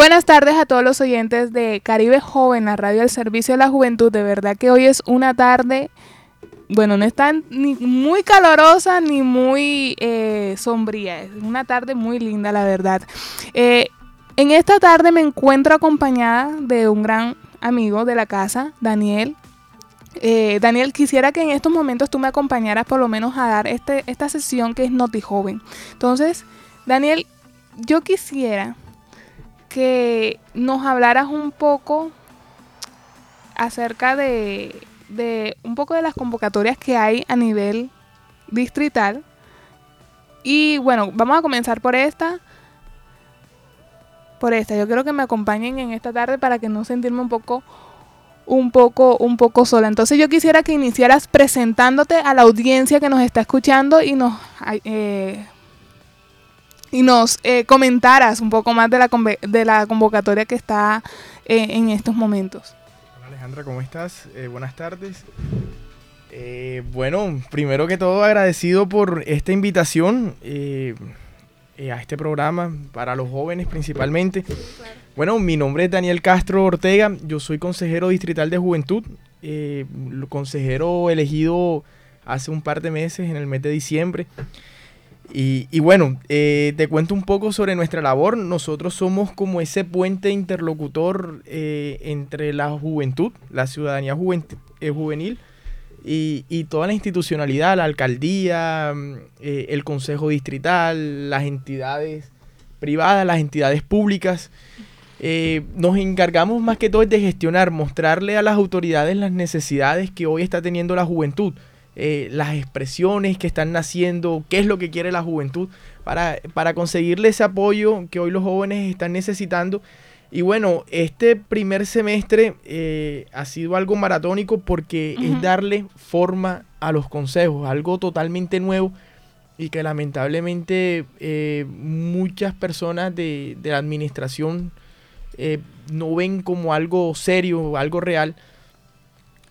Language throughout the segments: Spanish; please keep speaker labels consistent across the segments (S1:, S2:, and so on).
S1: Buenas tardes a todos los oyentes de Caribe Joven, la radio al servicio de la juventud. De verdad que hoy es una tarde, bueno, no está ni muy calorosa ni muy eh, sombría. Es una tarde muy linda, la verdad. Eh, en esta tarde me encuentro acompañada de un gran amigo de la casa, Daniel. Eh, Daniel, quisiera que en estos momentos tú me acompañaras por lo menos a dar este, esta sesión que es Noti Joven. Entonces, Daniel, yo quisiera que nos hablaras un poco acerca de, un poco de las convocatorias que hay a nivel distrital. Y bueno, vamos a comenzar por esta. Por esta. Yo quiero que me acompañen en esta tarde para que no sentirme un poco un poco un poco sola. Entonces yo quisiera que iniciaras presentándote a la audiencia que nos está escuchando y nos eh, y nos eh, comentaras un poco más de la, de la convocatoria que está eh, en estos momentos.
S2: Hola Alejandra, ¿cómo estás? Eh, buenas tardes. bueno, primero que todo agradecido por esta invitación a este programa para los jóvenes principalmente. Bueno, mi nombre es Daniel Castro Ortega, yo soy consejero distrital de juventud, consejero elegido hace un par de meses, en el mes de diciembre. Y, bueno, eh, te cuento un poco sobre nuestra labor. Nosotros somos como ese puente interlocutor eh, entre la juventud, la ciudadanía eh, juvenil y, toda la institucionalidad, la alcaldía, mm, el consejo distrital, las entidades privadas, las entidades públicas. nos encargamos más que todo de gestionar, mostrarle a las autoridades las necesidades que hoy está teniendo la juventud eh, las expresiones que están naciendo, qué es lo que quiere la juventud, para, para conseguirle ese apoyo que hoy los jóvenes están necesitando. Y bueno, este primer semestre eh, ha sido algo maratónico porque es darle forma a los consejos, algo totalmente nuevo y que lamentablemente eh, muchas personas de, de la administración no ven como algo serio, algo real.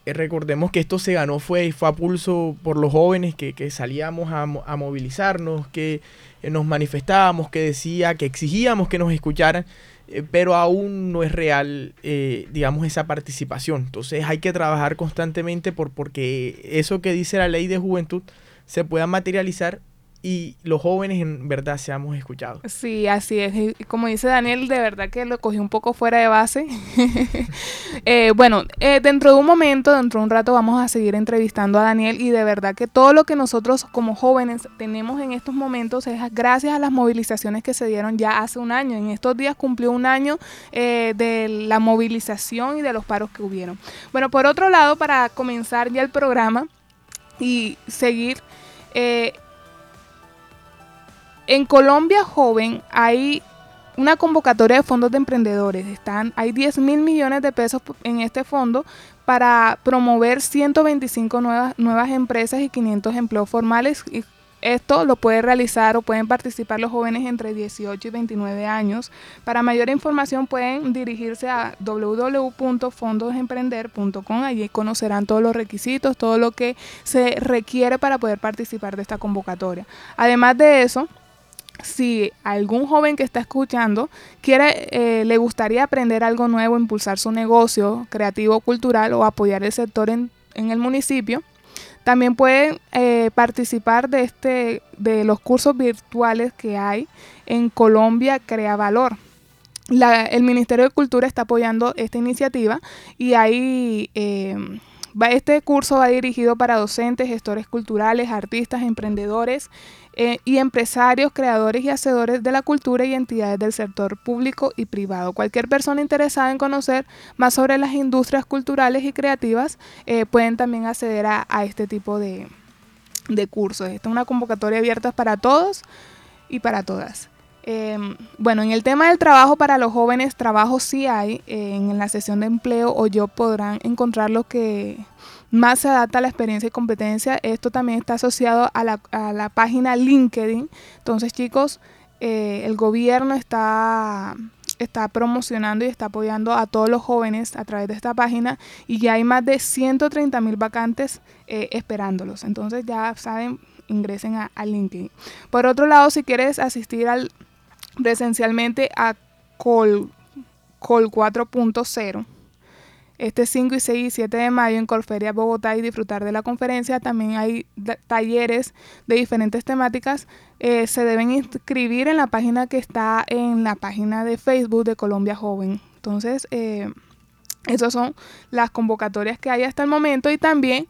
S2: Eh, recordemos que esto se ganó, fue, fue a pulso por los jóvenes que, salíamos a, movilizarnos, que eh, nos manifestábamos, que decía, que exigíamos que nos escucharan, eh, pero aún no es real, digamos, esa participación. Entonces hay que trabajar constantemente por porque eso que dice la ley de juventud se pueda materializar y los jóvenes en verdad seamos escuchados.
S1: Sí, así es. Y como dice Daniel, de verdad que lo cogí un poco fuera de base. Eh, bueno, eh, dentro de un momento, dentro de un rato vamos a seguir entrevistando a Daniel y de verdad que todo lo que nosotros como jóvenes tenemos en estos momentos es gracias a las movilizaciones que se dieron ya hace un año. En estos días cumplió un año eh, de la movilización y de los paros que hubieron. Bueno, por otro lado, para comenzar ya el programa y seguir... En Colombia Joven hay una convocatoria de fondos de emprendedores. Están, hay 10 mil millones de pesos en este fondo para promover 125 nuevas, nuevas empresas y 500 empleos formales. Y esto lo puede realizar o pueden participar los jóvenes entre 18 y 29 años. Para mayor información pueden dirigirse a www.fondosemprender.com. Allí conocerán todos los requisitos, todo lo que se requiere para poder participar de esta convocatoria. Además de eso, si algún joven que está escuchando quiere, eh, le gustaría aprender algo nuevo, impulsar su negocio creativo, cultural o apoyar el sector en, el municipio, también pueden eh, participar de, este, de los cursos virtuales que hay en Colombia Crea Valor. el Ministerio de Cultura está apoyando esta iniciativa y hay eh, este curso va dirigido para docentes, gestores culturales, artistas, emprendedores eh, y empresarios, creadores y hacedores de la cultura y entidades del sector público y privado. Cualquier persona interesada en conocer más sobre las industrias culturales y creativas eh, pueden también acceder a, este tipo de, de cursos. Esta es una convocatoria abierta para todos y para todas. Em, bueno, en el tema del trabajo para los jóvenes, trabajo sí hay. en la sesión de empleo o yo podrán encontrar lo que más se adapta a la experiencia y competencia. Esto también está asociado a la, a la página LinkedIn. Entonces, chicos, eh, el gobierno está, está promocionando y está apoyando a todos los jóvenes a través de esta página y ya hay más de 130 mil vacantes eh, esperándolos. Entonces ya saben, ingresen a, LinkedIn. Por otro lado, si quieres asistir al presencialmente a Col, Col 4.0, este 5 y 6 y 7 de mayo en Colferia Bogotá y disfrutar de la conferencia. También hay talleres de diferentes temáticas. Eh, se deben inscribir en la página que está en la página de Facebook de Colombia Joven. Entonces, eh, esas son las convocatorias que hay hasta el momento y también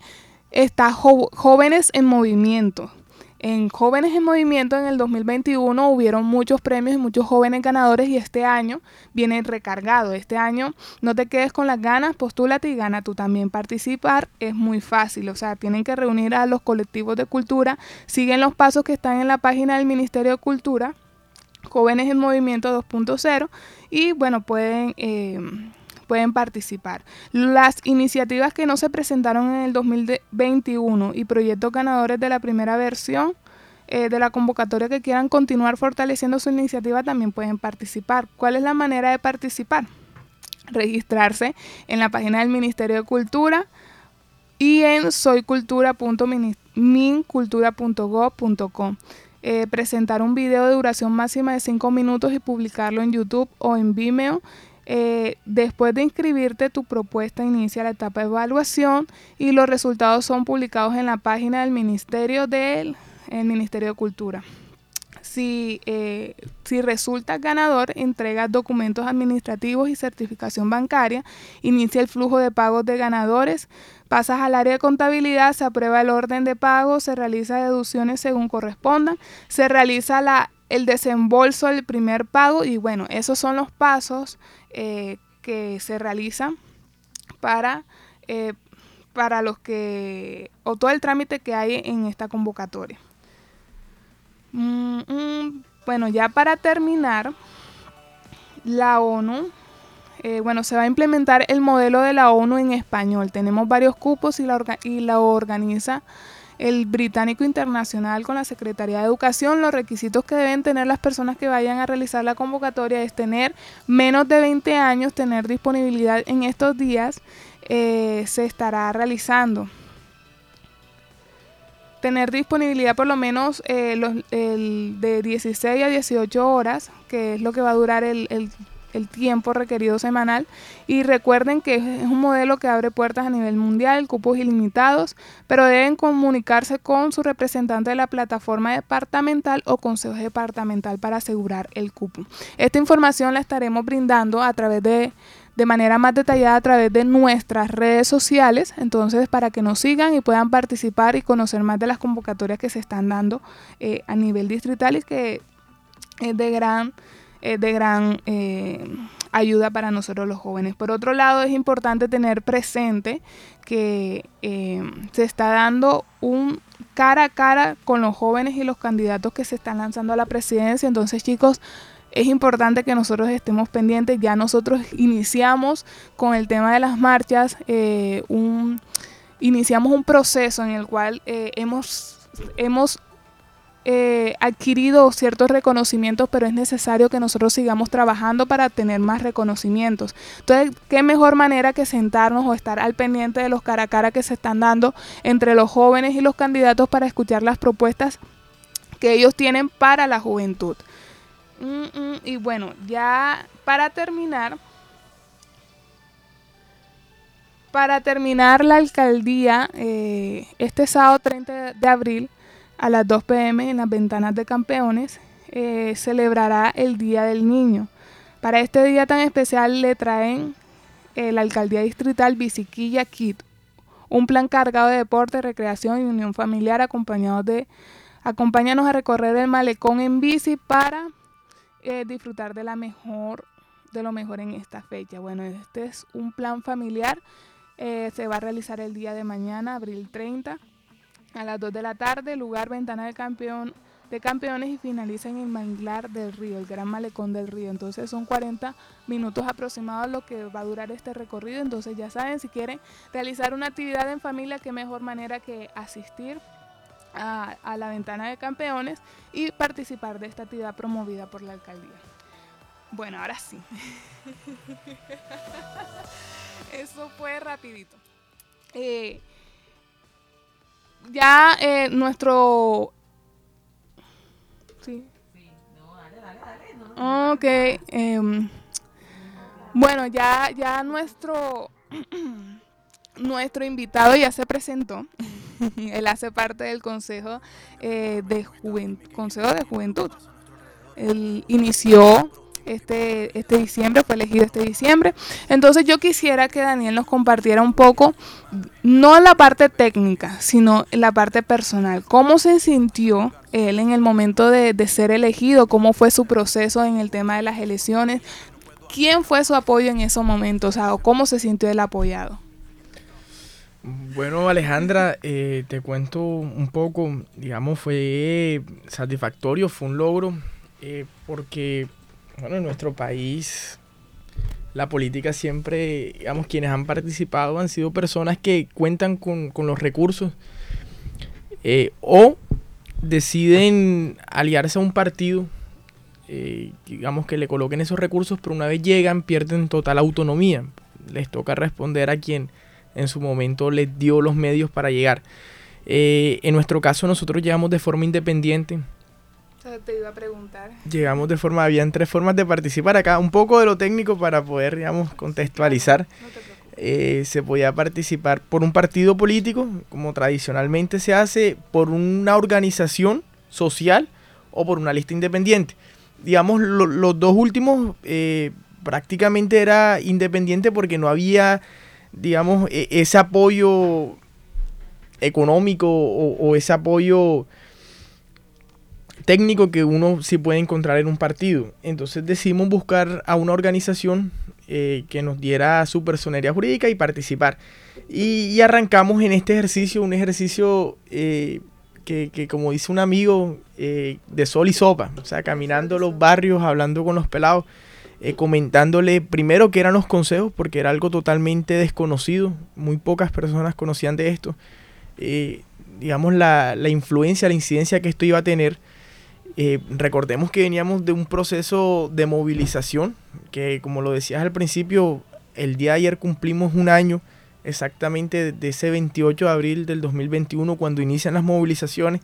S1: está Jóvenes en Movimiento en Jóvenes en Movimiento en el 2021 hubieron muchos premios y muchos jóvenes ganadores y este año viene recargado. Este año no te quedes con las ganas, postúlate y gana tú también. Participar es muy fácil, o sea, tienen que reunir a los colectivos de cultura, siguen los pasos que están en la página del Ministerio de Cultura, Jóvenes en Movimiento 2.0 y bueno, pueden... Eh, pueden participar. Las iniciativas que no se presentaron en el 2021 y proyectos ganadores de la primera versión eh, de la convocatoria que quieran continuar fortaleciendo su iniciativa también pueden participar. ¿Cuál es la manera de participar? Registrarse en la página del Ministerio de Cultura y en soycultura.mincultura.gov.com. Eh, presentar un video de duración máxima de 5 minutos y publicarlo en YouTube o en Vimeo eh, después de inscribirte, tu propuesta inicia la etapa de evaluación y los resultados son publicados en la página del Ministerio del Ministerio de Cultura. Si, eh, si resultas ganador, entregas documentos administrativos y certificación bancaria, inicia el flujo de pagos de ganadores, pasas al área de contabilidad, se aprueba el orden de pago, se realiza deducciones según correspondan, se realiza la, el desembolso del primer pago y bueno, esos son los pasos eh, que se realizan para, eh, para los que, o todo el trámite que hay en esta convocatoria. Mm, mm, bueno, ya para terminar, la ONU, eh, bueno, se va a implementar el modelo de la ONU en español. Tenemos varios cupos y la, y la organiza el Británico Internacional con la Secretaría de Educación. Los requisitos que deben tener las personas que vayan a realizar la convocatoria es tener menos de 20 años, tener disponibilidad en estos días, eh, se estará realizando. Tener disponibilidad por lo menos eh, los, el de 16 a 18 horas, que es lo que va a durar el, el el tiempo requerido semanal y recuerden que es un modelo que abre puertas a nivel mundial, cupos ilimitados, pero deben comunicarse con su representante de la plataforma departamental o consejo departamental para asegurar el cupo. Esta información la estaremos brindando a través de de manera más detallada a través de nuestras redes sociales, entonces para que nos sigan y puedan participar y conocer más de las convocatorias que se están dando eh, a nivel distrital y que es de gran es de gran eh, ayuda para nosotros los jóvenes. Por otro lado, es importante tener presente que eh, se está dando un cara a cara con los jóvenes y los candidatos que se están lanzando a la presidencia. Entonces, chicos, es importante que nosotros estemos pendientes. Ya nosotros iniciamos con el tema de las marchas, eh, un, iniciamos un proceso en el cual hemos, hemos eh, adquirido ciertos reconocimientos, pero es necesario que nosotros sigamos trabajando para tener más reconocimientos. Entonces, ¿qué mejor manera que sentarnos o estar al pendiente de los cara a cara que se están dando entre los jóvenes y los candidatos para escuchar las propuestas que ellos tienen para la juventud? Mm, mm, y bueno, ya para terminar, para terminar la alcaldía, eh, este sábado 30 de abril, a las 2 pm en las ventanas de campeones eh, celebrará el Día del Niño. Para este día tan especial le traen eh, la alcaldía distrital Biciquilla Kit, un plan cargado de deporte, recreación y unión familiar acompañado de acompáñanos a recorrer el malecón en bici para eh, disfrutar de la mejor de lo mejor en esta fecha. Bueno, este es un plan familiar. se va a realizar el día de mañana, abril 30 a las 2 de la tarde, lugar Ventana del Campeón de campeones y finaliza en el manglar del río, el gran malecón del río. Entonces son 40 minutos aproximados lo que va a durar este recorrido. Entonces ya saben, si quieren realizar una actividad en familia, qué mejor manera que asistir a, a la ventana de campeones y participar de esta actividad promovida por la alcaldía. Bueno, ahora sí. Eso fue rapidito. Eh, ya eh, nuestro Sí. Ok. Em, bueno, ya, ya nuestro, nuestro invitado ya se presentó. Él hace parte del Consejo, eh, de Consejo de Juventud. Él inició este, este diciembre, fue elegido este diciembre. Entonces yo quisiera que Daniel nos compartiera un poco, no la parte técnica, sino la parte personal. ¿Cómo se sintió él en el momento de, ser elegido? ¿Cómo fue su proceso en el tema de las elecciones? ¿Quién fue su apoyo en esos momentos? O ¿cómo se sintió él apoyado?
S2: Bueno, Alejandra, eh, te cuento un poco, digamos, fue satisfactorio, fue un logro, eh, porque bueno, en nuestro país la política siempre, digamos, quienes han participado han sido personas que cuentan con, los recursos eh, o deciden aliarse a un partido, eh, digamos que le coloquen esos recursos, pero una vez llegan pierden total autonomía. Les toca responder a quien en su momento les dio los medios para llegar. Eh, en nuestro caso nosotros llegamos de forma independiente,
S1: te iba a preguntar.
S2: Llegamos de forma, habían tres formas de participar acá, un poco de lo técnico para poder, digamos, contextualizar. Eh, se podía participar por un partido político, como tradicionalmente se hace, por una organización social o por una lista independiente. Digamos, los dos últimos eh, prácticamente era independiente porque no había, digamos, e, ese apoyo económico o ese apoyo técnico que uno sí puede encontrar en un partido. Entonces decidimos buscar a una organización eh, que nos diera su personería jurídica y participar. Y, arrancamos en este ejercicio, un ejercicio eh, que, como dice un amigo, eh, de sol y sopa. O sea, caminando los barrios, hablando con los pelados, comentándole primero qué eran los consejos, porque era algo totalmente desconocido. Muy pocas personas conocían de esto. digamos, la, la influencia, la incidencia que esto iba a tener eh, recordemos que veníamos de un proceso de movilización, que como lo decías al principio, el día de ayer cumplimos un año exactamente de ese 28 de abril del 2021, cuando inician las movilizaciones,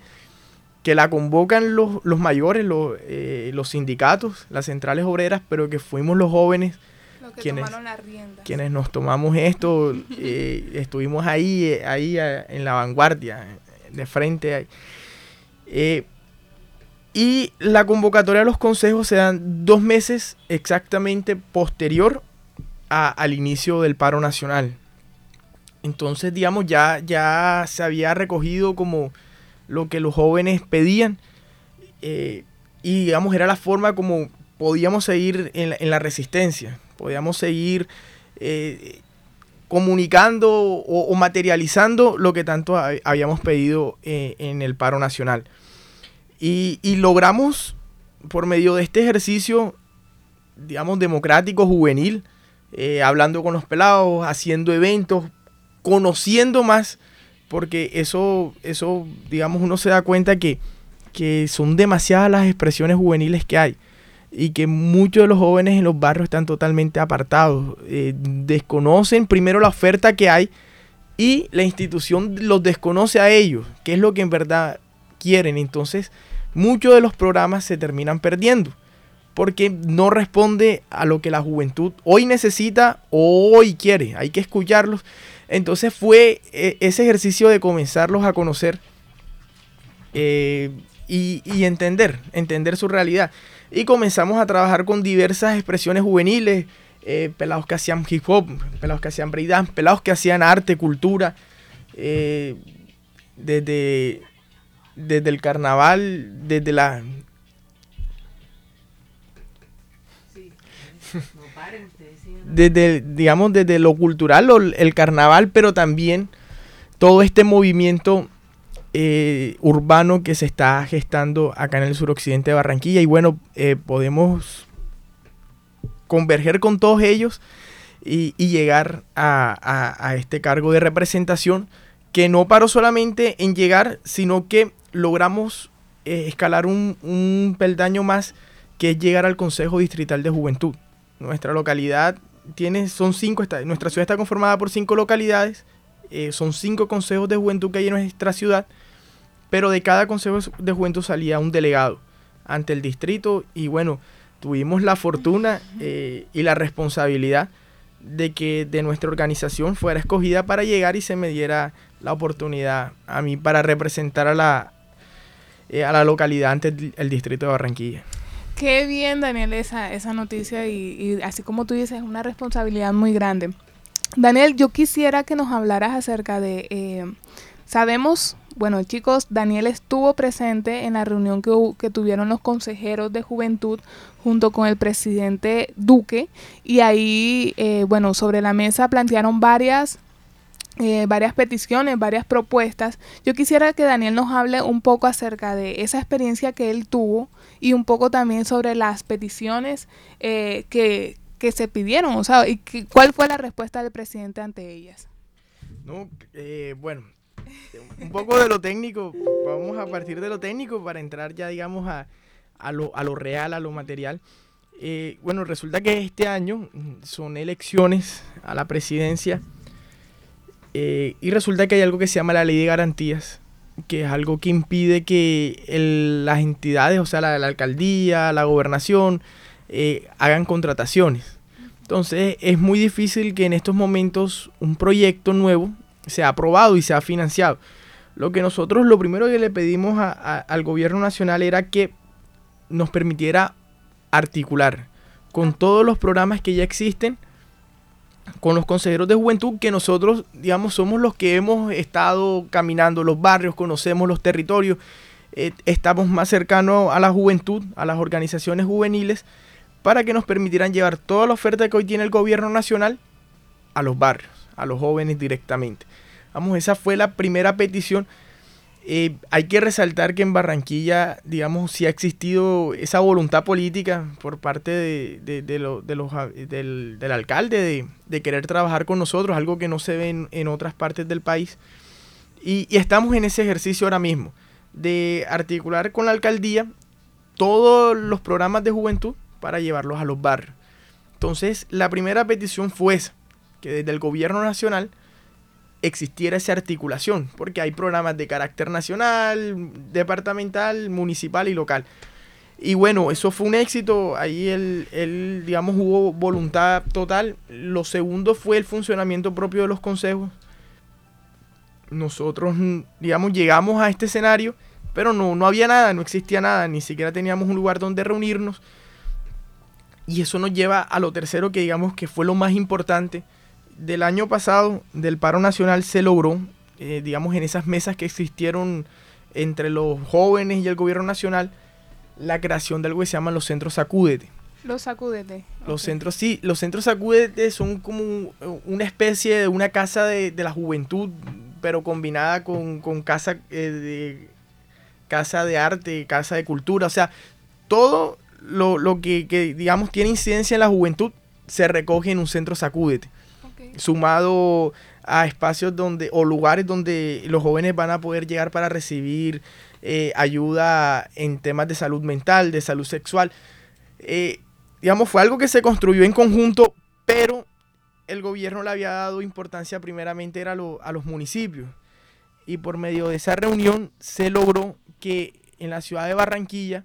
S2: que la convocan los, mayores, los, eh, los sindicatos, las centrales obreras, pero que fuimos los jóvenes quienes, quienes nos tomamos esto, eh, estuvimos ahí, ahí en la vanguardia, de frente. Y la convocatoria de los consejos se dan dos meses exactamente posterior al inicio del paro nacional. Entonces, digamos, ya, ya se había recogido como lo que los jóvenes pedían. Eh, y, digamos, era la forma como podíamos seguir en la, resistencia. Podíamos seguir eh, comunicando o, materializando lo que tanto habíamos pedido eh, en el paro nacional. Y, logramos, por medio de este ejercicio, digamos, democrático, juvenil, eh, hablando con los pelados, haciendo eventos, conociendo más, porque eso, eso digamos, uno se da cuenta que, que son demasiadas las expresiones juveniles que hay y que muchos de los jóvenes en los barrios están totalmente apartados, eh, desconocen primero la oferta que hay y la institución los desconoce a ellos, que es lo que en verdad quieren. Entonces, muchos de los programas se terminan perdiendo porque no responde a lo que la juventud hoy necesita o hoy quiere. Hay que escucharlos. Entonces fue eh, ese ejercicio de comenzarlos a conocer eh, y, entender, entender su realidad. Y comenzamos a trabajar con diversas expresiones juveniles, eh, pelados que hacían hip hop, pelados que hacían breakdance, pelados que hacían arte, cultura, desde desde el carnaval, desde la... desde, digamos, desde lo cultural, el carnaval, pero también todo este movimiento eh, urbano que se está gestando acá en el suroccidente de Barranquilla. Y bueno, eh, podemos converger con todos ellos y, llegar a, este cargo de representación que no paró solamente en llegar, sino que logramos eh, escalar un, peldaño más que es llegar al Consejo Distrital de Juventud. Nuestra localidad tiene, son cinco, nuestra ciudad está conformada por cinco localidades, eh, son cinco consejos de juventud que hay en nuestra ciudad, pero de cada consejo de juventud salía un delegado ante el distrito y bueno, tuvimos la fortuna eh, y la responsabilidad de que de nuestra organización fuera escogida para llegar y se me diera la oportunidad a mí para representar a la, eh, a la localidad ante el distrito de Barranquilla.
S1: Qué bien, Daniel, esa, esa noticia y, así como tú dices, es una responsabilidad muy grande. Daniel, yo quisiera que nos hablaras acerca de, eh, sabemos, bueno chicos, Daniel estuvo presente en la reunión que, que tuvieron los consejeros de juventud junto con el presidente Duque y ahí, eh, bueno, sobre la mesa plantearon varias eh, varias peticiones, varias propuestas. Yo quisiera que Daniel nos hable un poco acerca de esa experiencia que él tuvo y un poco también sobre las peticiones eh, que, se pidieron, o y cuál fue la respuesta del presidente ante ellas.
S2: No, eh, bueno, un poco de lo técnico, vamos a partir de lo técnico para entrar ya, digamos, a, a, lo, a lo real, a lo material. bueno, resulta que este año son elecciones a la presidencia eh, y resulta que hay algo que se llama la ley de garantías, que es algo que impide que las entidades, o sea, la, alcaldía, la gobernación, eh, hagan contrataciones. Entonces es muy difícil que en estos momentos un proyecto nuevo sea aprobado y sea financiado. Lo que nosotros, lo primero que le pedimos al gobierno nacional era que nos permitiera articular con todos los programas que ya existen con los consejeros de juventud que nosotros, digamos, somos los que hemos estado caminando los barrios, conocemos los territorios, eh, estamos más cercanos a la juventud, a las organizaciones juveniles, para que nos permitieran llevar toda la oferta que hoy tiene el gobierno nacional a los barrios, a los jóvenes directamente. Vamos, esa fue la primera petición eh, hay que resaltar que en Barranquilla, digamos, sí ha existido esa voluntad política por parte de, los, del, alcalde de, querer trabajar con nosotros, algo que no se ve en, otras partes del país. Y, estamos en ese ejercicio ahora mismo, de articular con la alcaldía todos los programas de juventud para llevarlos a los barrios. Entonces, la primera petición fue esa, que desde el gobierno nacional existiera esa articulación, porque hay programas de carácter nacional, departamental, municipal y local. Y bueno, eso fue un éxito, ahí él, digamos, hubo voluntad total. Lo segundo fue el funcionamiento propio de los consejos. Nosotros, digamos, llegamos a este escenario, pero no, no había nada, no existía nada, ni siquiera teníamos un lugar donde reunirnos. Y eso nos lleva a lo tercero que digamos que fue lo más importante, del año pasado, del paro nacional, se logró, eh, digamos, en esas mesas que existieron entre los jóvenes y el gobierno nacional, la creación de algo que se llaman los centros sacúdete.
S1: Los sacúdete.
S2: Los centros, sí, los centros sacúdete son como una especie de una casa de, la juventud, pero combinada con, casa, eh, de, casa de arte, casa de cultura, o sea, todo lo, lo que, que, digamos, tiene incidencia en la juventud se recoge en un centro sacúdete sumado a espacios donde o lugares donde los jóvenes van a poder llegar para recibir eh, ayuda en temas de salud mental, de salud sexual. Eh, digamos, fue algo que se construyó en conjunto, pero el gobierno le había dado importancia primeramente era a los municipios. Y por medio de esa reunión se logró que en la ciudad de Barranquilla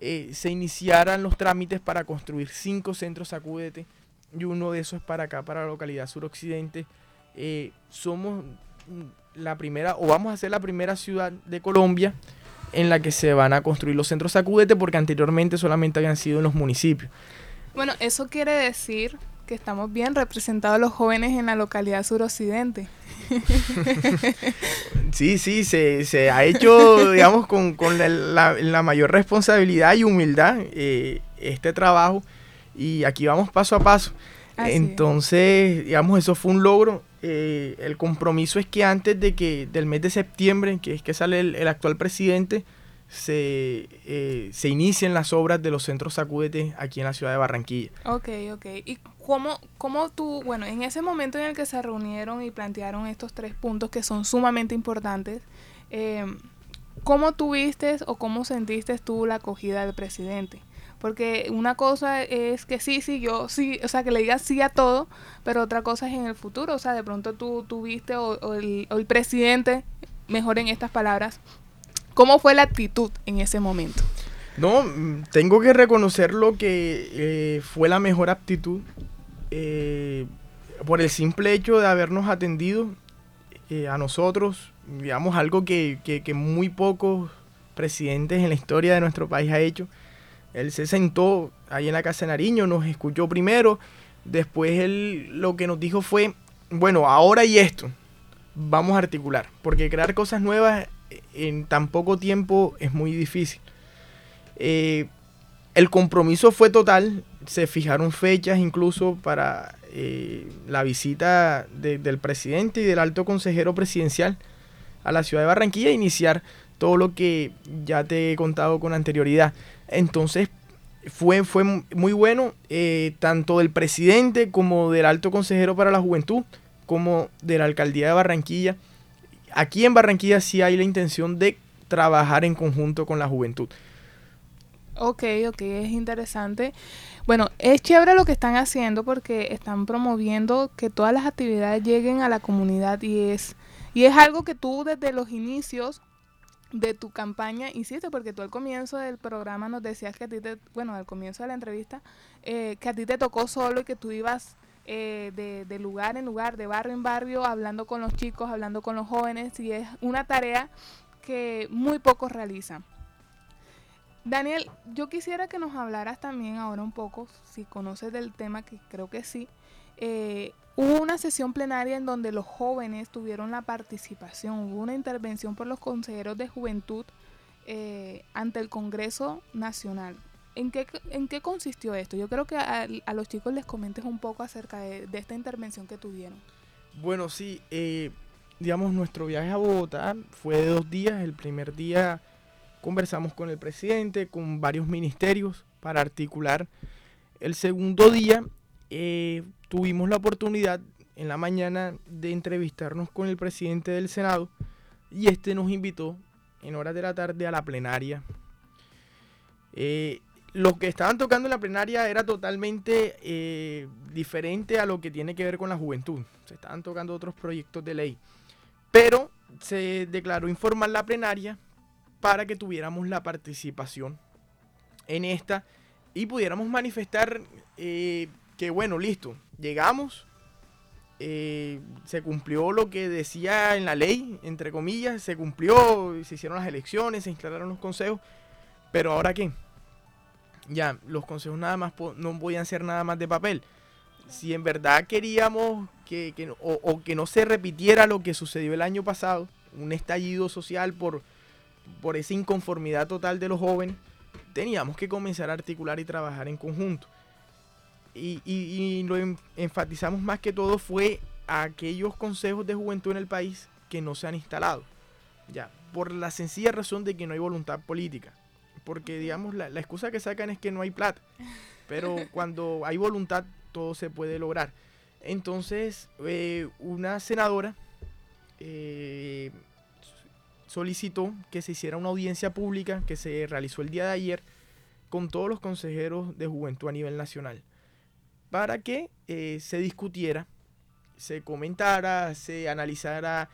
S2: eh, se iniciaran los trámites para construir cinco centros Acúdete y uno de esos es para acá, para la localidad suroccidente. Eh, somos la primera, o vamos a ser la primera ciudad de Colombia en la que se van a construir los centros sacudete porque anteriormente solamente habían sido en los municipios.
S1: Bueno, eso quiere decir que estamos bien representados los jóvenes en la localidad suroccidente.
S2: sí, sí, se, ha hecho, digamos, con, la, mayor responsabilidad y humildad eh, este trabajo y aquí vamos paso a paso. Entonces, digamos, eso fue un logro. Eh, el compromiso es que antes de que del mes de septiembre, que es que sale el, actual presidente, se, eh, se inicien las obras de los centros Sacúdete aquí en la ciudad de Barranquilla.
S1: Ok, ok. ¿Y cómo, cómo tú, bueno, en ese momento en el que se reunieron y plantearon estos tres puntos que son sumamente importantes, eh, ¿cómo tuviste o cómo sentiste tú la acogida del presidente? Porque una cosa es que sí, sí, yo sí, o sea, que le digas sí a todo, pero otra cosa es en el futuro, o sea, de pronto tú tuviste o, el, presidente, mejor en estas palabras, ¿cómo fue la actitud en ese momento?
S2: No, tengo que reconocer lo que eh, fue la mejor actitud eh, por el simple hecho de habernos atendido eh, a nosotros, digamos, algo que, que muy pocos presidentes en la historia de nuestro país ha hecho él se sentó ahí en la casa de Nariño, nos escuchó primero, después él lo que nos dijo fue, bueno, ahora y esto, vamos a articular, porque crear cosas nuevas en tan poco tiempo es muy difícil. Eh, el compromiso fue total, se fijaron fechas incluso para eh, la visita del presidente y del alto consejero presidencial a la ciudad de Barranquilla e iniciar todo lo que ya te he contado con anterioridad. Entonces fue, fue muy bueno, eh, tanto del presidente como del alto consejero para la juventud, como de la alcaldía de Barranquilla. Aquí en Barranquilla sí hay la intención de trabajar en conjunto con la juventud.
S1: Ok, ok, es interesante. Bueno, es chévere lo que están haciendo porque están promoviendo que todas las actividades lleguen a la comunidad y es, y es algo que tú desde los inicios de tu campaña hiciste, porque tú al comienzo del programa nos decías que a ti te, bueno, al comienzo de la entrevista, eh, que a ti te tocó solo y que tú ibas eh, de, de, lugar en lugar, de barrio en barrio, hablando con los chicos, hablando con los jóvenes, y es una tarea que muy pocos realizan. Daniel, yo quisiera que nos hablaras también ahora un poco, si conoces del tema, que creo que sí, eh, Hubo una sesión plenaria en donde los jóvenes tuvieron la participación, hubo una intervención por los consejeros de juventud eh, ante el Congreso Nacional. ¿En qué, ¿En qué consistió esto? Yo creo que a, los chicos les comentes un poco acerca de, esta intervención que tuvieron.
S2: Bueno, sí, eh, digamos, nuestro viaje a Bogotá fue de dos días. El primer día conversamos con el presidente, con varios ministerios para articular. El segundo día eh, tuvimos la oportunidad en la mañana de entrevistarnos con el presidente del Senado y este nos invitó en horas de la tarde a la plenaria. Eh, lo que estaban tocando en la plenaria era totalmente eh, diferente a lo que tiene que ver con la juventud. Se estaban tocando otros proyectos de ley. Pero se declaró informar la plenaria para que tuviéramos la participación en esta y pudiéramos manifestar que bueno, listo, llegamos, eh, se cumplió lo que decía en la ley, entre comillas, se cumplió, se hicieron las elecciones, se instalaron los consejos, pero ahora qué? Ya, los consejos nada más no podían ser nada más de papel. Si en verdad queríamos que, o, o, que no se repitiera lo que sucedió el año pasado, un estallido social por, por esa inconformidad total de los jóvenes, teníamos que comenzar a articular y trabajar en conjunto y, lo enfatizamos más que todo fue aquellos consejos de juventud en el país que no se han instalado. Ya, por la sencilla razón de que no hay voluntad política. Porque, digamos, la, excusa que sacan es que no hay plata. Pero cuando hay voluntad, todo se puede lograr. Entonces, eh, una senadora eh, solicitó que se hiciera una audiencia pública que se realizó el día de ayer con todos los consejeros de juventud a nivel nacional para que eh, se discutiera, se comentara, se analizara,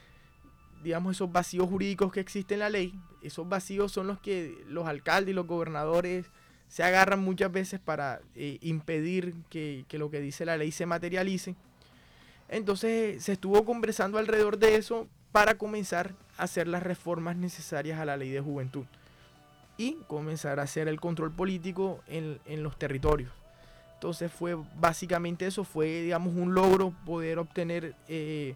S2: digamos, esos vacíos jurídicos que existen en la ley. Esos vacíos son los que los alcaldes y los gobernadores se agarran muchas veces para eh, impedir que, lo que dice la ley se materialice. Entonces se estuvo conversando alrededor de eso para comenzar a hacer las reformas necesarias a la ley de juventud y comenzar a hacer el control político en los territorios. Entonces fue básicamente eso, fue digamos un logro poder obtener eh,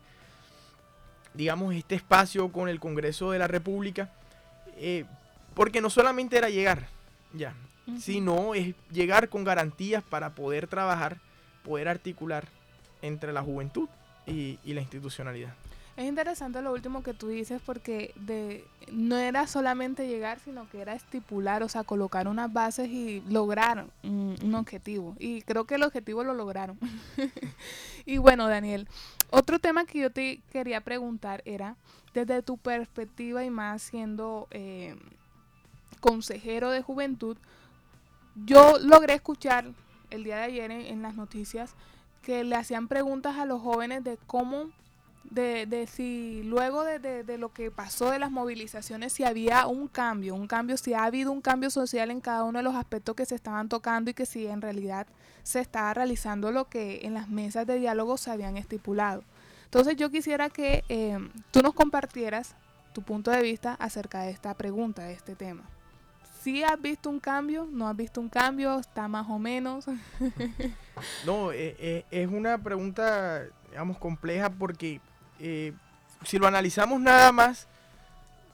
S2: digamos este espacio con el Congreso de la República, eh, porque no solamente era llegar, ya, sino es llegar con garantías para poder trabajar poder articular entre la juventud y, y la institucionalidad.
S1: Es interesante lo último que tú dices porque de, no era solamente llegar, sino que era estipular, o sea, colocar unas bases y lograr un, objetivo. Y creo que el objetivo lo lograron. y bueno, Daniel, otro tema que yo te quería preguntar era, desde tu perspectiva y más siendo eh, consejero de juventud, yo logré escuchar el día de ayer en las noticias que le hacían preguntas a los jóvenes de cómo de, de si luego de, de, de, lo que pasó de las movilizaciones, si había un cambio, un cambio, si ha habido un cambio social en cada uno de los aspectos que se estaban tocando y que si en realidad se estaba realizando lo que en las mesas de diálogo se habían estipulado. Entonces yo quisiera que eh, tú nos compartieras tu punto de vista acerca de esta pregunta, de este tema. ¿Sí has visto un cambio? ¿No has visto un cambio? ¿Está más o menos?
S2: no, eh, eh, es una pregunta, digamos, compleja porque eh, si lo analizamos nada más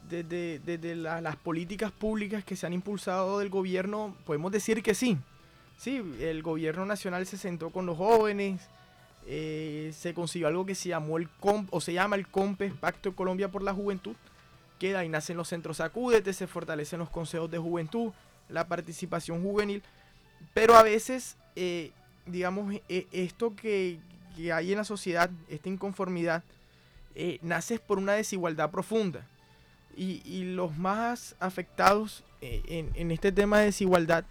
S2: desde, desde la, las políticas públicas que se han impulsado del gobierno, podemos decir que sí. Sí, el gobierno nacional se sentó con los jóvenes, eh, se consiguió algo que se llamó el COMP, o se llama el COMPES, Pacto de Colombia por la Juventud, que ahí nacen los centros Acúdete, se fortalecen los consejos de juventud, la participación juvenil, pero a veces, eh, digamos, esto que, que, hay en la sociedad, esta inconformidad, eh, nace por una desigualdad profunda. Y, y los más afectados eh, en, en, este tema de desigualdad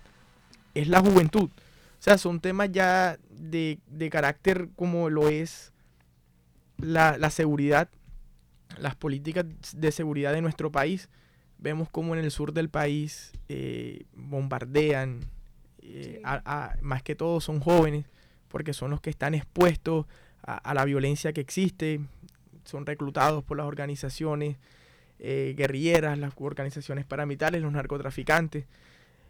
S2: es la juventud. O sea, son temas ya de, de carácter como lo es la, la, seguridad, las políticas de seguridad de nuestro país. Vemos como en el sur del país eh, bombardean, sí. a, a, más que todo son jóvenes, porque son los que están expuestos a, a la violencia que existe, son reclutados por las organizaciones eh, guerrilleras, las organizaciones paramilitares, los narcotraficantes.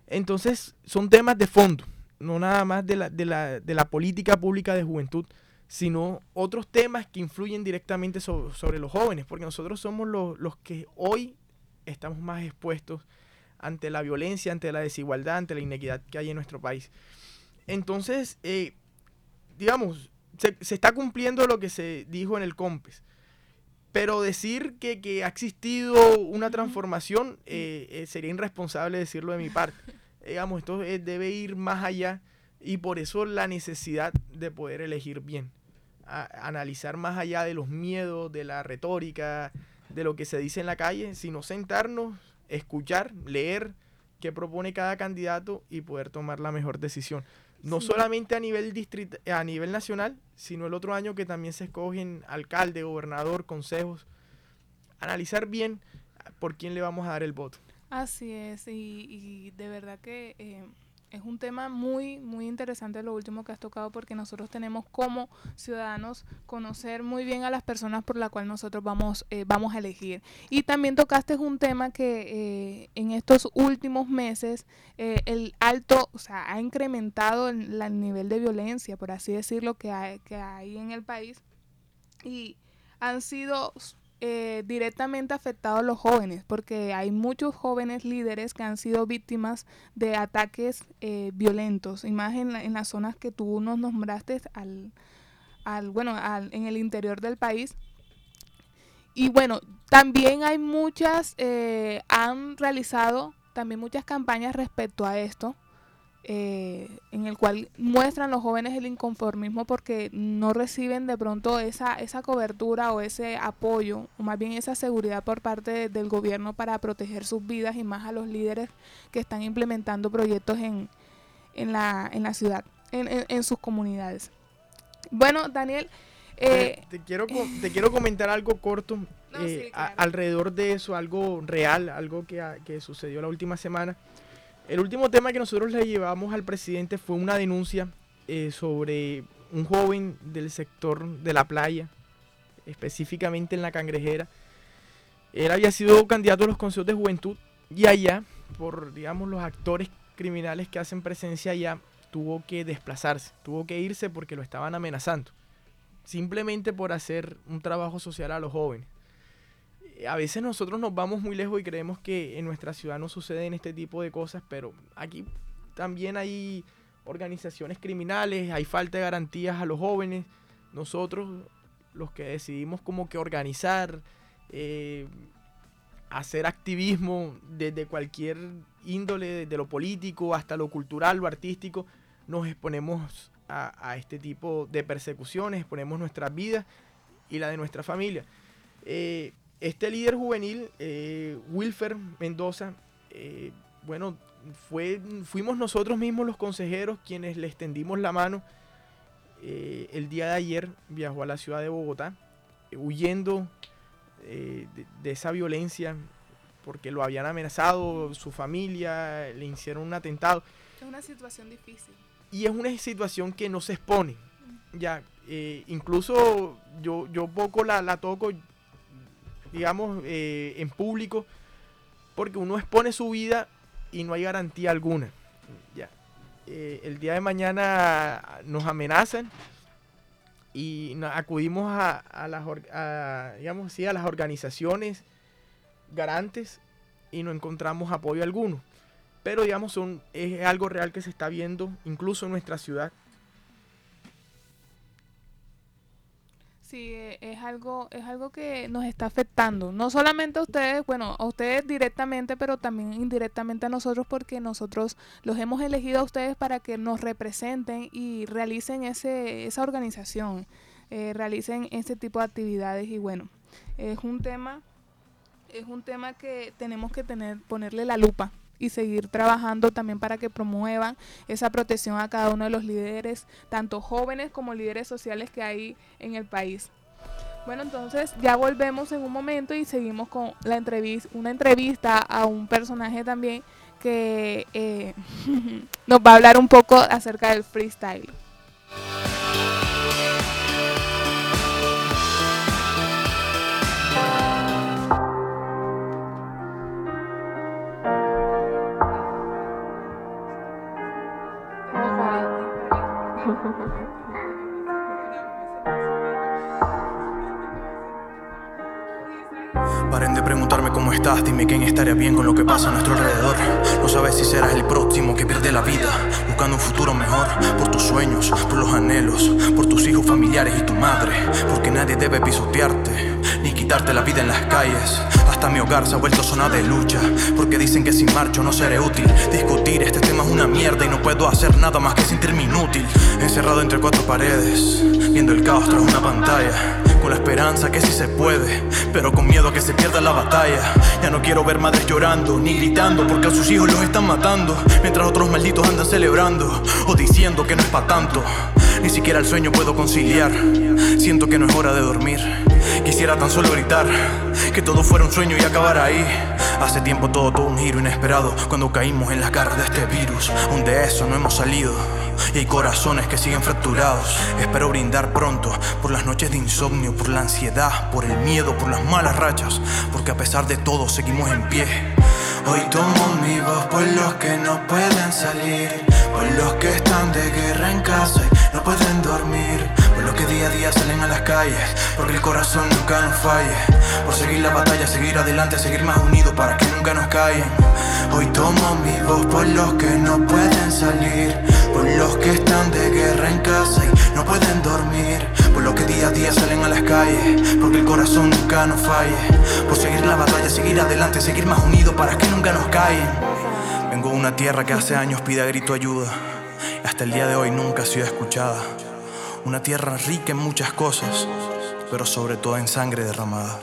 S2: Entonces, son temas de fondo, no nada más de la, de la, de la política pública de juventud, sino otros temas que influyen directamente sobre, sobre los jóvenes, porque nosotros somos los, los, que hoy estamos más expuestos ante la violencia, ante la desigualdad, ante la inequidad que hay en nuestro país. Entonces, eh, digamos, se, se, está cumpliendo lo que se dijo en el COMPES. Pero decir que, que ha existido una transformación eh, eh, sería irresponsable decirlo de mi parte. Digamos, esto eh, debe ir más allá y por eso la necesidad de poder elegir bien. A, analizar más allá de los miedos, de la retórica, de lo que se dice en la calle, sino sentarnos, escuchar, leer qué propone cada candidato y poder tomar la mejor decisión no sí. solamente a nivel distrito, a nivel nacional, sino el otro año que también se escogen alcalde, gobernador, consejos, analizar bien por quién le vamos a dar el voto.
S1: Así es, y, y de verdad que eh, es un tema muy, muy interesante lo último que has tocado porque nosotros tenemos como ciudadanos conocer muy bien a las personas por las cuales nosotros vamos, eh, vamos a elegir. Y también tocaste un tema que eh, en estos últimos meses eh, el alto, o sea, ha incrementado el, el, nivel de violencia, por así decirlo, que hay, que hay en el país. Y han sido eh, directamente afectados los jóvenes, porque hay muchos jóvenes líderes que han sido víctimas de ataques eh, violentos, y más en, la, en, las zonas que tú nos nombraste al, al bueno, al, en el interior del país. Y bueno, también hay muchas, eh, han realizado también muchas campañas respecto a esto, eh, en el cual muestran los jóvenes el inconformismo porque no reciben de pronto esa, esa cobertura o ese apoyo, o más bien esa seguridad por parte de, del gobierno para proteger sus vidas y más a los líderes que están implementando proyectos en, en, la, en la ciudad, en, en, en sus comunidades. Bueno, Daniel...
S2: Eh, te, quiero, te quiero comentar algo corto no, eh, sí, claro. a, alrededor de eso, algo real, algo que, que sucedió la última semana. El último tema que nosotros le llevamos al presidente fue una denuncia eh, sobre un joven del sector de la playa, específicamente en la cangrejera. Él había sido candidato a los consejos de juventud y allá, por digamos los actores criminales que hacen presencia allá, tuvo que desplazarse, tuvo que irse porque lo estaban amenazando, simplemente por hacer un trabajo social a los jóvenes a veces nosotros nos vamos muy lejos y creemos que en nuestra ciudad no suceden este tipo de cosas, pero aquí también hay organizaciones criminales, hay falta de garantías a los jóvenes. Nosotros, los que decidimos como que organizar, eh, hacer activismo desde cualquier índole, desde lo político hasta lo cultural, lo artístico, nos exponemos a, este tipo de persecuciones, exponemos nuestras vidas y la de nuestra familia. Eh, este líder juvenil, eh, Wilfer Mendoza, eh, bueno, fue, fuimos nosotros mismos los consejeros quienes le extendimos la mano. el día de ayer viajó a la ciudad de Bogotá, huyendo de, de esa violencia porque lo habían amenazado, su familia, le hicieron un atentado.
S1: Es una situación difícil.
S2: Y es una situación que no se expone. Ya, eh, incluso yo, yo poco la, la toco, digamos, eh, en público, porque uno expone su vida y no hay garantía alguna. Ya. Eh, el día de mañana nos amenazan y acudimos a, las, digamos, sí, a las organizaciones garantes y no encontramos apoyo alguno. Pero digamos, es algo real que se está viendo incluso en nuestra ciudad.
S1: Sí, e, es algo, es algo que nos está afectando. No solamente a ustedes, bueno, a ustedes directamente, pero también indirectamente a nosotros porque nosotros los hemos elegido a ustedes para que nos representen y realicen ese, esa organización, eh, realicen ese tipo de actividades y bueno, es un tema es un tema que tenemos que tener, ponerle la lupa y seguir trabajando también para que promuevan esa protección a cada uno de los líderes, tanto jóvenes como líderes sociales que hay en el país. Bueno, entonces ya volvemos en un momento y seguimos con la entrevista, una entrevista a un personaje también que eh, nos va a hablar un poco acerca del freestyle.
S3: 哼哼哼哼 cómo estás, dime quién estaría bien con lo que pasa a nuestro alrededor. No sabes si serás el próximo que pierde la vida, buscando un futuro mejor, por tus sueños, por los anhelos, por tus hijos familiares y tu madre, porque nadie debe pisotearte, ni quitarte la vida en las calles. Hasta mi hogar se ha vuelto zona de lucha, porque dicen que sin marcho no seré útil. Discutir este tema es una mierda y no puedo hacer nada más que sentirme inútil. Encerrado entre cuatro paredes, viendo el caos tras una pantalla, con la esperanza que sí se puede, pero con miedo a que se pierda la batalla. Ya no quiero ver madres llorando, ni gritando, porque a sus hijos los están matando, mientras otros malditos andan celebrando o diciendo que no es para tanto. Ni siquiera el sueño puedo conciliar. Siento que no es hora de dormir. Quisiera tan solo gritar que todo fuera un sueño y acabar ahí. Hace tiempo todo tuvo un giro inesperado cuando caímos en las garras de este virus. Aún de eso no hemos salido. Y hay corazones que siguen fracturados. Espero brindar pronto por las noches de insomnio, por la ansiedad, por el miedo, por las malas rachas. Porque a pesar de todo seguimos en pie. Hoy tomo mi voz por los que no pueden salir, por los que están de guerra en casa y no pueden dormir, los que día a día salen a las calles, porque el corazón nunca nos falle, por seguir la batalla, seguir adelante, seguir más unidos para que nunca nos callen. Hoy tomo mi voz por los que no pueden salir, por los que están de guerra en casa y no pueden dormir, por los que día a día salen a las calles, porque el corazón nunca nos falle, por seguir la batalla, seguir adelante, seguir más unidos para que nunca nos caen. Vengo de una tierra que hace años pide a grito ayuda hasta el día de hoy nunca ha sido escuchada. Una tierra rica en muchas cosas, pero sobre todo en sangre derramada.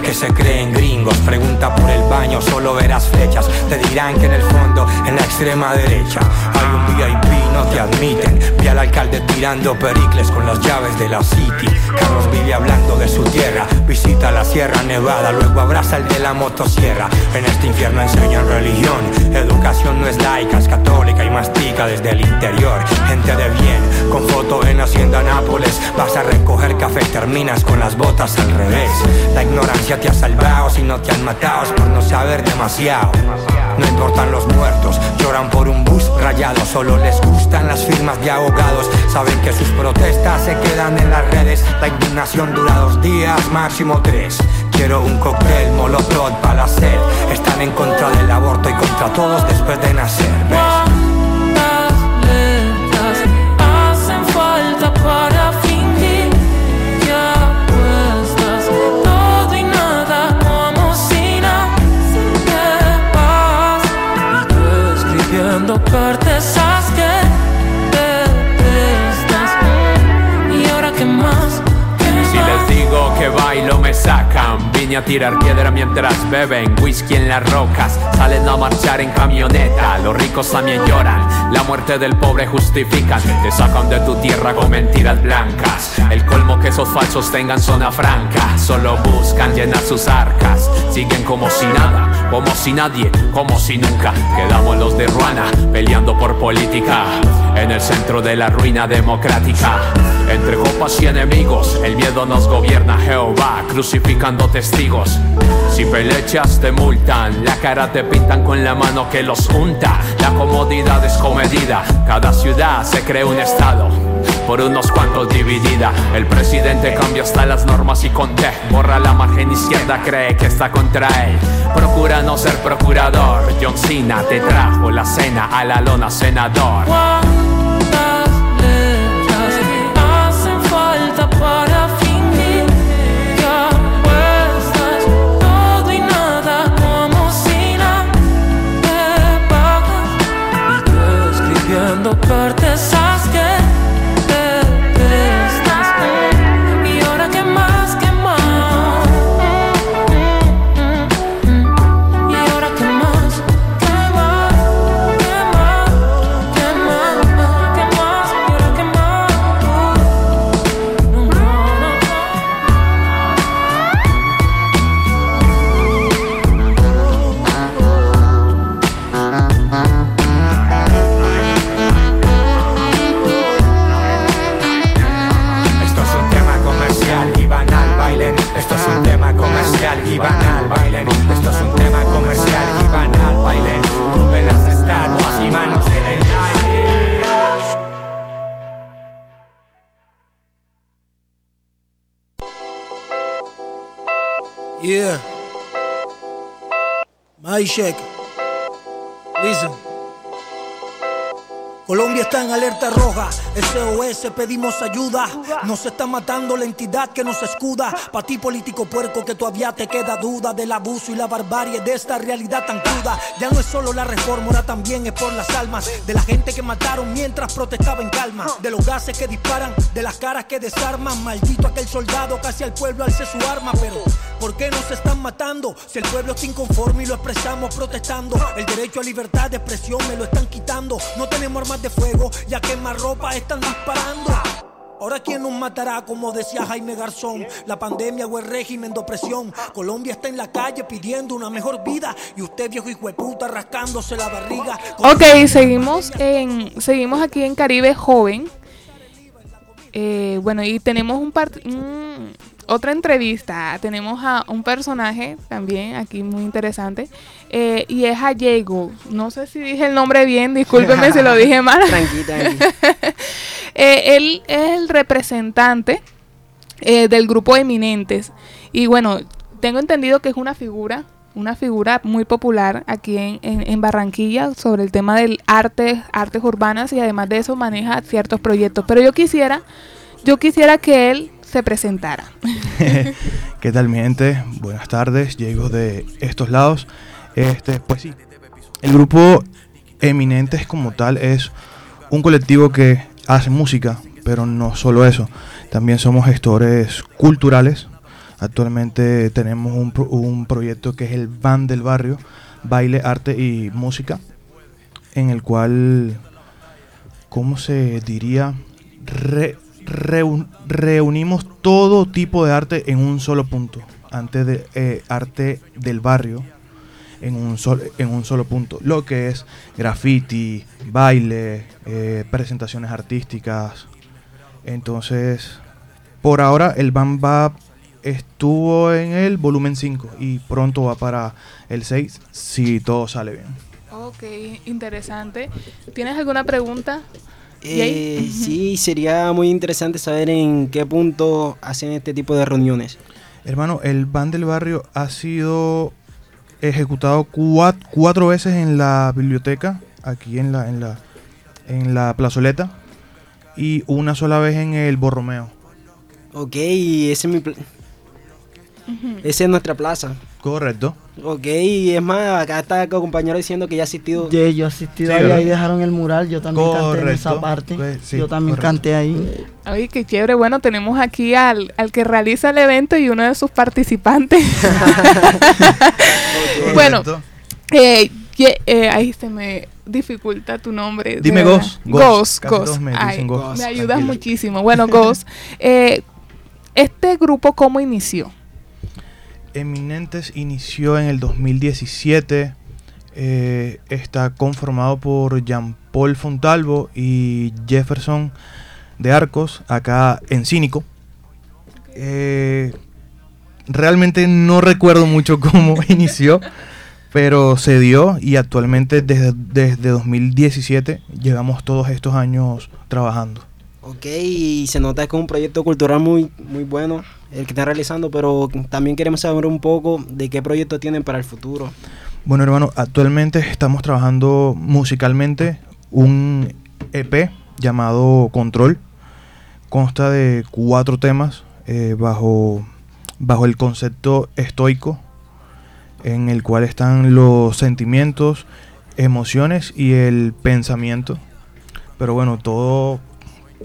S4: Que se creen gringos. Pregunta por el baño, solo verás flechas. Te dirán que en el fondo, en la extrema derecha, hay un VIP, no te admiten. Vi al alcalde tirando pericles con las llaves de la city. Carlos vive hablando de su tierra. Visita la Sierra Nevada, luego abraza el de la motosierra. En este infierno enseñan religión. Educación no es laica, es católica y mastica desde el interior. Gente de bien, con foto en Hacienda Nápoles. Vas a recoger café, terminas con las botas al revés. La ignorancia te ha salvado si no te han matado por no saber demasiado. No importan los muertos, lloran por un bus rayado, solo les gustan las firmas de abogados. Saben que sus protestas se quedan en las redes. La indignación dura dos días, máximo tres. Quiero un cóctel molotov para la sed. Están en contra del aborto y contra todos después de nacer.
S5: hacen
S6: a tirar piedra mientras beben Whisky en las rocas. Salen a marchar en camioneta Los ricos también lloran. La muerte del pobre justifican Te sacan de tu tierra con mentiras blancas. El colmo que esos falsos tengan zona franca. Solo buscan llenar sus arcas. Siguen como si nada Como si nadie, como si nunca. Quedamos los de Ruana Peleando por política En el centro de la ruina democrática Entre copas y enemigos El miedo nos gobierna Jehová, crucificando testigos. Si pelechas te multan, la cara te pintan con la mano que los unta. La comodidad es comedida, cada ciudad se cree un estado. Por unos cuantos dividida, el presidente cambia hasta las normas y con borra la margen izquierda, cree que está contra él. Procura no ser procurador. John Cena te trajo la cena a la lona senador.
S7: Yeah. My check. Listen. Colombia está en alerta roja, SOS pedimos ayuda. Nos está matando la entidad que nos escuda. Pa' ti político puerco que todavía te queda duda del abuso y la barbarie de esta realidad tan cruda. Ya no es solo la reforma, ahora también es por las almas de la gente que mataron mientras protestaba en calma. De los gases que disparan, de las caras que desarman. Maldito aquel soldado casi al pueblo alce su arma, pero ¿por qué nos están matando? Si el pueblo está inconforme y lo expresamos protestando. El derecho a libertad de expresión me lo están quitando. No tenemos armas de fuego, ya que más ropa están disparando. Ahora quién nos matará, como decía Jaime Garzón, la pandemia o el régimen de opresión. Colombia está en la calle pidiendo una mejor vida y usted viejo hijo de puta rascándose la barriga.
S1: Ok, seguimos en seguimos aquí en Caribe Joven. Eh, bueno, y tenemos un, un- otra entrevista. Tenemos a un personaje también aquí muy interesante. eh, y es a Diego. No sé si dije el nombre bien, discúlpeme si lo dije mal.
S8: Tranqui, tranqui.
S1: Eh, él es el representante eh, del grupo Eminentes. Y bueno, tengo entendido que es una figura, una figura muy popular aquí en, en- en Barranquilla sobre el tema del arte, artes urbanas y además de eso maneja ciertos proyectos. Pero yo quisiera, yo quisiera que él se presentara.
S9: ¿Qué tal mi gente? Buenas tardes, llego de estos lados. Este, pues sí, el grupo Eminentes como tal es un colectivo que hace música, pero no solo eso. También somos gestores culturales, Actualmente tenemos un, pro- un proyecto que es el Band del Barrio, Baile, Arte y Música, en el cual, ¿cómo se diría? Re- reun- reunimos todo tipo de arte en un solo punto. Antes de eh, arte del barrio en un, sol- en un solo punto. Lo que es graffiti, baile, eh, presentaciones artísticas. Entonces, por ahora el Bamba estuvo en el volumen 5 y pronto va para el 6 si todo sale bien.
S1: Ok, interesante. ¿Tienes alguna pregunta?
S8: Eh, sí, sería muy interesante saber en qué punto hacen este tipo de reuniones.
S9: Hermano, el Band del Barrio ha sido ejecutado cua- cuatro veces en la biblioteca, aquí en la, en la, en la plazoleta, y una sola vez en el Borromeo.
S8: Ok, ese es mi Esa es nuestra plaza.
S9: Correcto.
S8: Ok, es más, acá está el compañero diciendo que ya ha asistido.
S10: Yo, yo he asistido
S9: Sí,
S10: ahí, dejaron el mural, yo también canté en esa
S9: Correcto,
S10: parte.
S9: pues, sí,
S10: yo también
S9: correcto.
S10: canté ahí.
S1: Ay, qué chévere. Bueno, tenemos aquí al, al que realiza el evento y uno de sus participantes. bueno,
S9: Correcto.
S1: eh, eh, ahí se me dificulta tu nombre.
S9: Dime. Casi
S1: Ghost.
S9: todos me
S1: Ay, me ayudas muchísimo. Bueno, Ghost, eh, ¿este grupo cómo inició?
S9: Eminentes inició en el 2017. eh, está conformado por Jean Paul Fontalvo y Jefferson de Arcos, acá en Cínico. Eh, realmente no recuerdo mucho cómo inició, pero se dio y actualmente desde, desde 2017 llevamos todos estos años trabajando.
S8: Ok, y se nota que es un proyecto cultural muy, muy bueno el que están realizando, pero también queremos saber un poco de qué proyecto tienen para el futuro.
S9: Bueno, hermano, actualmente estamos trabajando musicalmente un EP llamado Control. Consta de cuatro temas eh, bajo, bajo el concepto estoico, en el cual están los sentimientos, emociones y el pensamiento. Pero bueno, todo,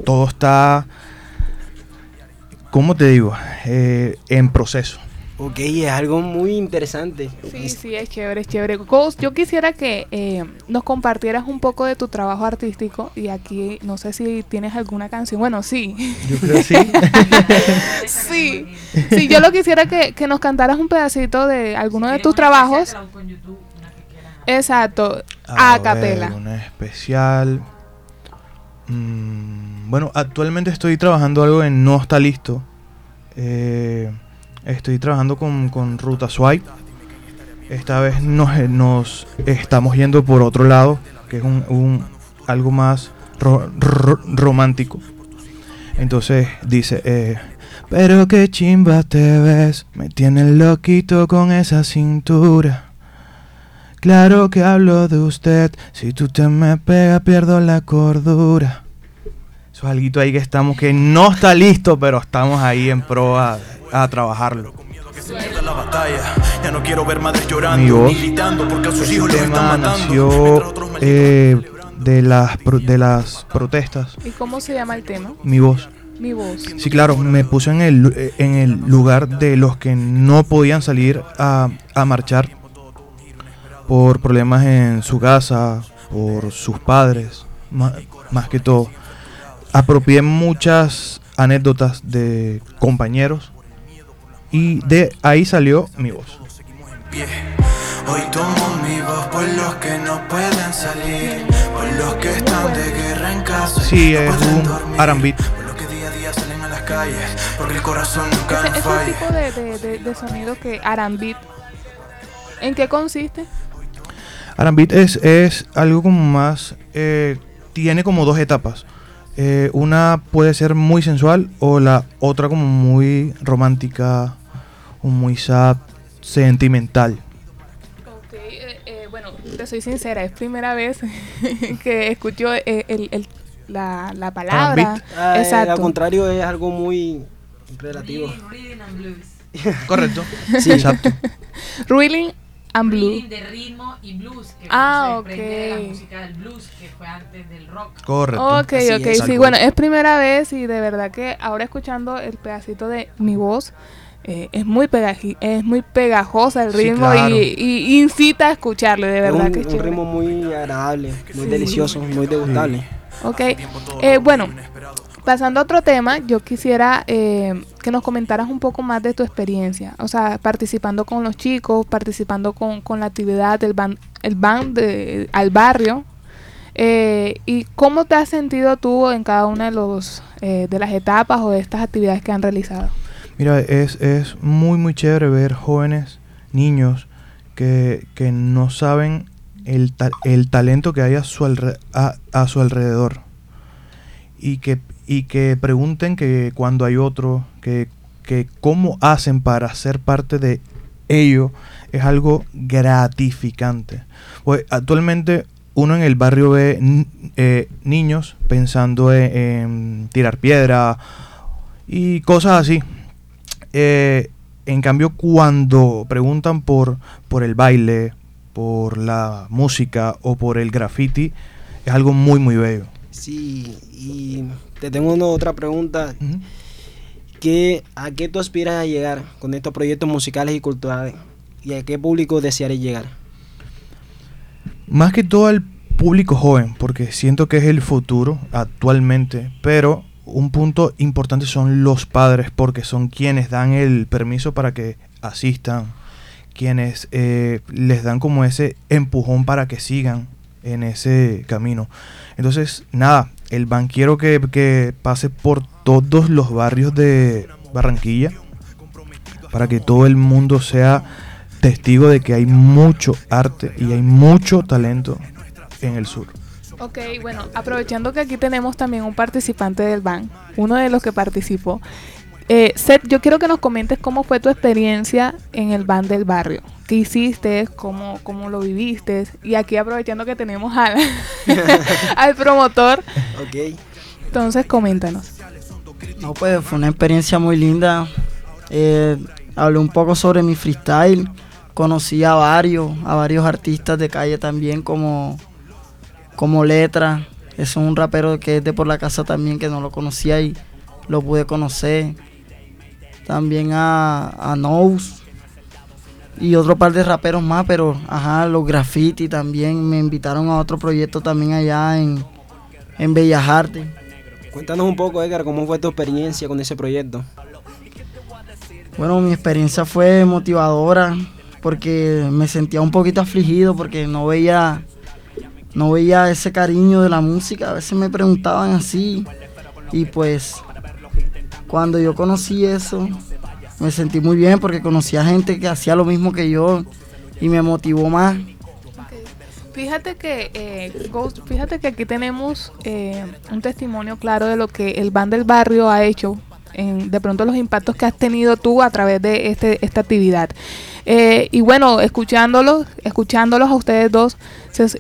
S9: todo está, ¿cómo te digo? Eh, en proceso.
S8: Ok, es algo muy interesante.
S1: Sí, sí, es chévere, es chévere. Ghost, yo quisiera que eh, nos compartieras un poco de tu trabajo artístico y aquí no sé si tienes alguna canción. Bueno, sí.
S9: Yo creo que sí.
S1: sí. Sí, yo lo quisiera que, que nos cantaras un pedacito de alguno de tus trabajos. Exacto, a,
S9: ver,
S1: capela.
S9: Una especial. Mm, bueno, actualmente estoy trabajando algo en No está listo. Eh, estoy trabajando con, con Ruta Swipe. Esta vez nos, eh, nos estamos yendo por otro lado, que es un, un- algo más ro- ro- romántico. Entonces dice, eh, pero qué chimba te ves, me tienes loquito con esa cintura. Claro que hablo de usted, si tú te me pegas pierdo la cordura. Eso es algo ahí que estamos, que no está listo, pero estamos ahí en pro a, a trabajarlo. Mi voz.
S3: están
S9: tema nació eh, de, las, pro- de las protestas.
S1: ¿Y cómo se llama el tema?
S9: Mi voz.
S1: Mi voz.
S9: Sí, claro, me puse en el, eh, en el lugar de los que no podían salir a, a marchar por problemas en su casa, por sus padres, ma- más, que todo. Apropié muchas anécdotas de compañeros y de ahí salió mi voz.
S3: Hoy tomo mi voz por los que no pueden salir, por los que están de guerra en casa.
S9: Sí,
S3: no
S9: es un
S3: dormir,
S9: R&B.
S3: Por los que día a día salen a las calles, porque el corazón nunca
S1: Ese,
S3: nos
S1: ese
S3: falla.
S1: tipo de, de, de, de sonido que Arambit, ¿en qué consiste?
S9: Arambit es, es algo como más, eh, tiene como dos etapas. Eh, una puede ser muy sensual o la otra como muy romántica o muy sad, sentimental.
S1: Ok, eh, eh, bueno, te soy sincera, es primera vez que escucho eh, el, el- la, la palabra.
S8: Ah, eh,
S1: Exacto.
S8: al contrario, es algo muy relativo.
S9: Correcto.
S8: Sí.
S9: Exacto.
S1: Reeling and Blue.
S11: de ritmo y blues, que
S1: Ah,
S11: fue- se desprende de
S1: ok.
S11: la música del blues, que fue antes del rock.
S9: Correcto.
S1: Ok,
S8: Así
S1: ok,
S8: es.
S1: sí, bueno, es primera vez y de verdad que ahora escuchando el pedacito de mi voz, eh, es, muy pegaji- es muy pegajosa el
S8: Sí,
S1: ritmo
S8: claro.
S1: y, y incita a escucharlo, de verdad
S8: un,
S1: que es
S8: un
S1: chévere.
S8: ritmo muy agradable, muy
S1: Sí.
S8: delicioso, muy degustable.
S1: Ok, eh, bueno, pasando a otro tema, yo quisiera eh, que nos comentaras un poco más de tu experiencia, o sea, participando con los chicos, participando con, con la actividad del ban, el ban de, al barrio, eh, y cómo te has sentido tú en cada una de, los, eh, de las etapas o de estas actividades que han realizado.
S9: Mira, es, es muy, muy chévere ver jóvenes, niños, que, que no saben el, el talento que hay a su, a, a su alrededor. Y que, y que pregunten que cuando hay otro, que, que cómo hacen para ser parte de ello, es algo gratificante. Pues actualmente uno en el barrio ve eh, niños pensando en, en tirar piedra y cosas así. Eh, en cambio, cuando preguntan por, por el baile, por la música o por el graffiti, es algo muy, muy bello.
S8: Sí, y te tengo una otra pregunta. ¿Qué, ¿A qué tú aspiras a llegar con estos proyectos musicales y culturales? ¿Y a qué público desearías llegar?
S9: Más que todo al público joven, porque siento que es el futuro actualmente, pero un punto importante son los padres, porque son quienes dan el permiso para que asistan, quienes eh, les dan como ese empujón para que sigan en ese camino. Entonces, nada, el banquero que, que pase por todos los barrios de Barranquilla, para que todo el mundo sea testigo de que hay mucho arte y hay mucho talento en el sur.
S1: Ok, bueno, aprovechando que aquí tenemos también un participante del BAN, uno de los que participó. Eh, Seth, yo quiero que nos comentes cómo fue tu experiencia en el BAN del barrio. ¿Qué hiciste? ¿Cómo, cómo lo viviste? Y aquí aprovechando que tenemos al, al promotor,
S8: Ok.
S1: entonces coméntanos.
S10: No, pues fue una experiencia muy linda. Eh, hablé un poco sobre mi freestyle. Conocí a varios, a varios artistas de calle también, como, como Letra. Es un rapero que es de por la casa también, que no lo conocía y lo pude conocer. También a, a Nous y otro par de raperos más, pero ajá, los graffiti también. Me invitaron a otro proyecto también allá en, en Bellas Artes.
S8: Cuéntanos un poco, Edgar, cómo fue tu experiencia con ese proyecto.
S10: Bueno, mi experiencia fue motivadora porque me sentía un poquito afligido porque no veía no veía ese cariño de la música. A veces me preguntaban así y pues cuando yo conocí eso me sentí muy bien porque conocí a gente que hacía lo mismo que yo y me motivó más.
S1: Fíjate que, eh, Ghost, fíjate que aquí tenemos eh, un testimonio claro de lo que el Ban del Barrio ha hecho, en, de pronto los impactos que has tenido tú a través de este, esta actividad. Eh, y bueno, escuchándolos, escuchándolos a ustedes dos,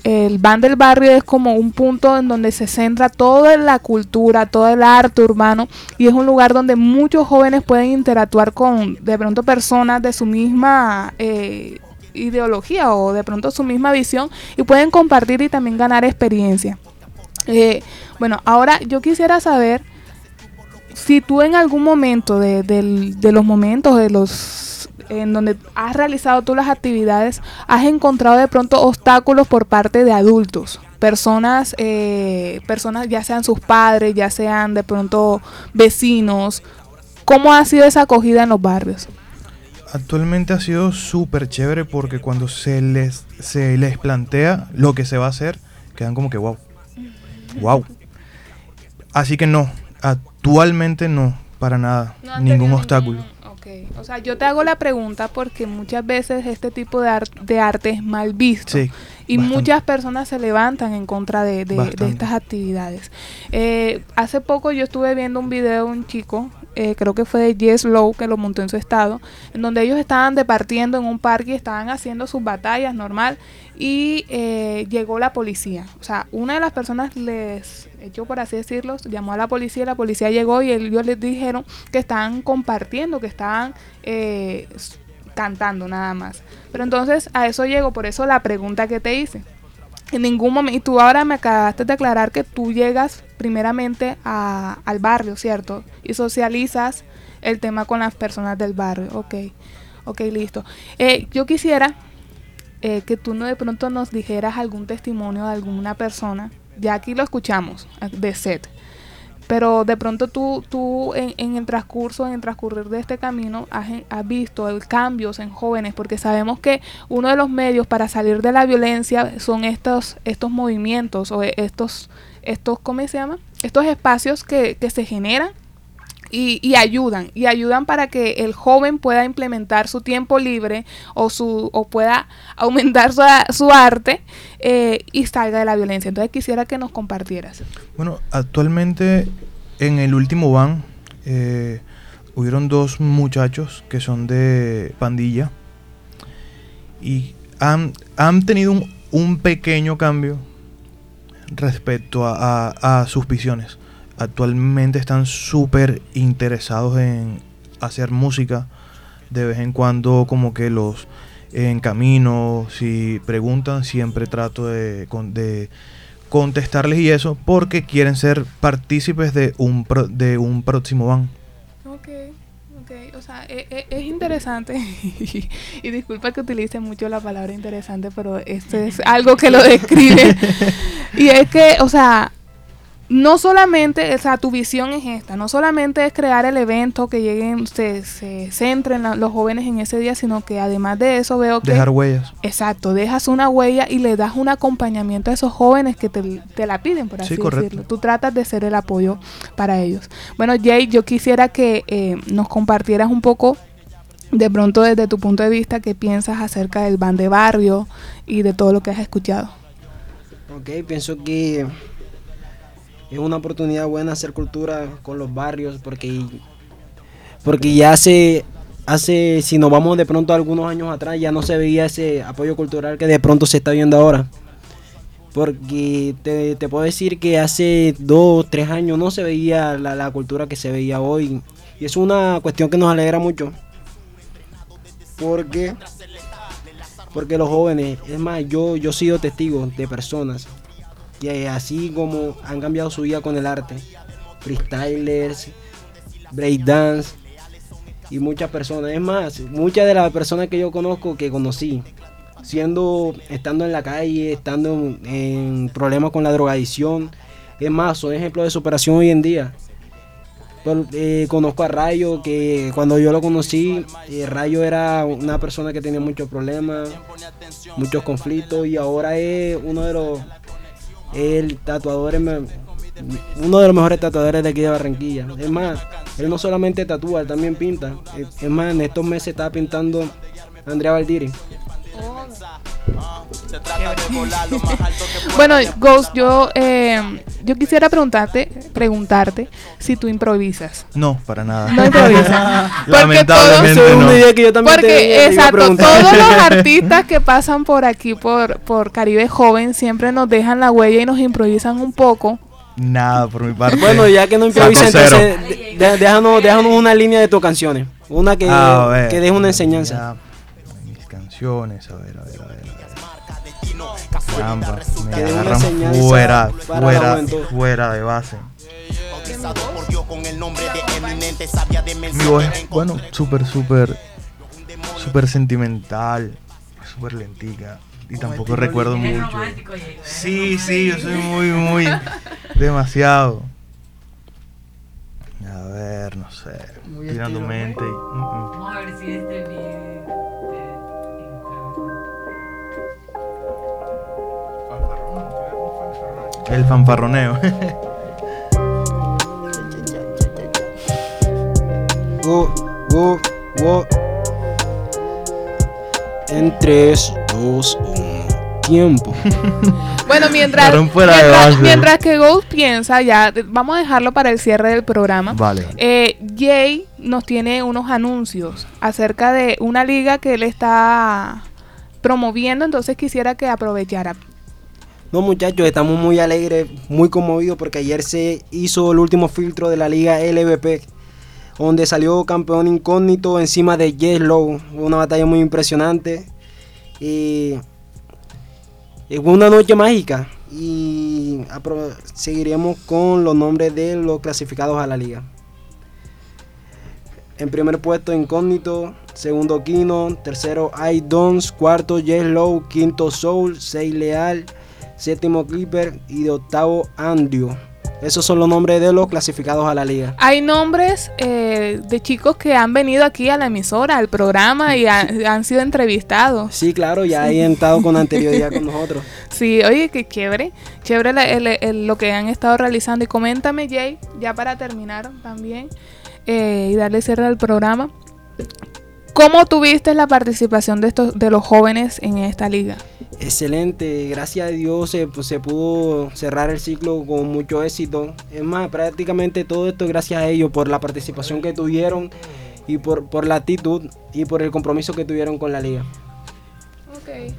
S1: el Ban del Barrio es como un punto en donde se centra toda la cultura, todo el arte urbano y es un lugar donde muchos jóvenes pueden interactuar con de pronto personas de su misma eh, ideología o de pronto su misma visión y pueden compartir y también ganar experiencia. Eh, bueno, ahora yo quisiera saber si tú en algún momento de, los momentos de los en donde has realizado tú las actividades, has encontrado de pronto obstáculos por parte de adultos, personas, eh, personas ya sean sus padres, ya sean de pronto vecinos. ¿Cómo ha sido esa acogida en los barrios?
S9: Actualmente ha sido súper chévere porque cuando se les, se les plantea lo que se va a hacer, quedan como que wow. Wow. Así que no, actualmente no, para nada,
S1: No
S9: ningún obstáculo.
S1: Ok, o sea, yo te hago la pregunta porque muchas veces este tipo de, ar- de arte es mal visto.
S9: Sí,
S1: y
S9: bastante.
S1: muchas personas se levantan en contra de, de- de
S9: Bastante.
S1: estas actividades. Eh, hace poco yo estuve viendo un video de un chico, eh, creo que fue de Yes Low, que lo montó en su estado, en donde ellos estaban departiendo en un parque y estaban haciendo sus batallas normal y eh, llegó la policía. O sea, una de las personas les echó, por así decirlo, llamó a la policía, la policía llegó y ellos les dijeron que estaban compartiendo, que estaban eh, cantando nada más. Pero entonces a eso llego, por eso la pregunta que te hice. En ningún momento, y tú ahora me acabaste de aclarar que tú llegas primeramente a- al barrio, ¿cierto? Y socializas el tema con las personas del barrio. Ok, ok, listo. Eh, yo quisiera eh, que tú no de pronto nos dijeras algún testimonio de alguna persona. Ya aquí lo escuchamos, de Seth. Pero de pronto tú, tú en, en el transcurso, en el transcurrir de este camino, has, has visto el cambios en jóvenes, porque sabemos que uno de los medios para salir de la violencia son estos, estos movimientos o estos, estos, ¿cómo se llama? Estos espacios que, que se generan y, y ayudan, y ayudan para que el joven pueda implementar su tiempo libre o, su, o pueda aumentar su, su arte eh, y salga de la violencia. Entonces quisiera que nos compartieras.
S9: Bueno, actualmente en el último van eh, hubieron dos muchachos que son de pandilla y han, han tenido un, un pequeño cambio respecto a, sus visiones. Actualmente están súper interesados en hacer música. De vez en cuando como que los en camino, si preguntan, siempre trato de, de contestarles y eso, porque quieren ser partícipes de un, pro- de un próximo van.
S1: Ok, ok, o sea, e- e- es, interesante y disculpa que utilice mucho la palabra interesante, pero esto es algo que lo describe y es que, o sea, no solamente, o sea, tu visión es esta, no solamente es crear el evento que lleguen, se, se centren la- los jóvenes en ese día, sino que además de eso veo que...
S9: Dejar huellas.
S1: Exacto, dejas una huella y le das un acompañamiento a esos jóvenes que te, te la piden, por
S9: Sí,
S1: así
S9: correcto.
S1: decirlo. Tú tratas de ser el apoyo para ellos. Bueno, Jay, yo quisiera que eh, nos compartieras un poco, de pronto desde tu punto de vista, qué piensas acerca del ban de barrio y de todo lo que has escuchado.
S8: Ok, pienso que es una oportunidad buena hacer cultura con los barrios porque, porque ya hace, hace, si nos vamos de pronto algunos años atrás, ya no se veía ese apoyo cultural que de pronto se está viendo ahora. Porque te, te puedo decir que hace dos, tres años no se veía la, la cultura que se veía hoy. Y es una cuestión que nos alegra mucho. Porque porque los jóvenes, es más, yo, yo he sido testigo de personas que así como han cambiado su vida con el arte, freestylers, breakdance y muchas personas. Es más, muchas de las personas que yo conozco, que conocí, siendo, estando en la calle, estando en, problemas con la drogadicción, es más, son ejemplos de superación hoy en día. Eh, conozco a Rayo, que cuando yo lo conocí, eh, Rayo era una persona que tenía muchos problemas, muchos conflictos, y ahora es uno de los el tatuador me- uno de los mejores tatuadores de aquí de Barranquilla. Es más, él no solamente tatúa, él también pinta. Es es más, en estos meses estaba pintando Andrea Valdiri.
S1: Bueno, Ghost, yo, eh, yo quisiera preguntarte, preguntarte si tú improvisas.
S9: No, para nada.
S1: No improvisas. Porque
S9: Lamentablemente
S1: todos-
S9: no.
S8: que yo también te- te
S1: Porque,
S8: a
S1: exacto, todos los artistas que pasan por aquí, por, por Caribe Joven, siempre nos dejan la huella y nos improvisan un poco.
S9: Nada por mi parte.
S8: Bueno, ya que no improvisa, entonces déjanos, déjanos una línea de tus canciones. Una que, que deje una enseñanza.
S9: ya, a ver, a ver, a ver. a ver. Caramba, me agarran fuera, fuera, fuera de base. Mi voz es, bueno, súper, súper, súper sentimental, súper lentica. Y tampoco recuerdo mucho.
S11: romántico, Jay.
S9: Sí, sí, yo soy muy, muy, demasiado. A ver, no sé,
S10: Muy
S9: tirando
S10: estilo.
S9: mente. y- mm, mm.
S11: Vamos a ver si este video
S9: El fanfarroneo.
S8: Go, go, go. En 3, 2, 1. Tiempo.
S1: Bueno, mientras,
S9: Fueron fuera de
S1: mientras, mientras que Ghost piensa, ya vamos a dejarlo para el cierre del programa.
S9: Vale.
S1: Eh, Jay nos tiene unos anuncios acerca de una liga que él está promoviendo, entonces quisiera que aprovechara.
S8: No, muchachos, estamos muy alegres, muy conmovidos porque ayer se hizo el último filtro de la liga LVP, donde salió campeón incógnito encima de Jess Lowe. Una batalla muy impresionante. Y es una noche mágica. Y seguiremos con los nombres de los clasificados a la liga. En primer puesto Incógnito, segundo Kino, tercero I Dons, cuarto Yes Low, quinto Soul, seis Leal, séptimo Clipper y de octavo Andrew. Esos son los nombres de los clasificados a la liga.
S1: Hay nombres eh, de chicos que han venido aquí a la emisora, al programa y ha- han sido entrevistados.
S8: Sí, claro, ya han estado con anterioridad con nosotros.
S1: Sí, oye, qué chévere. Chévere la- el- el- lo que han estado realizando. Y coméntame, Jay, ya para terminar también eh, y darle cierre al programa. ¿Cómo tuviste la participación de estos de los jóvenes en esta liga?
S8: Excelente, gracias a Dios se, pues, se pudo cerrar el ciclo con mucho éxito. Es más, prácticamente todo esto gracias a ellos por la participación que tuvieron y por, por la actitud y por el compromiso que tuvieron con la liga.
S1: Ok.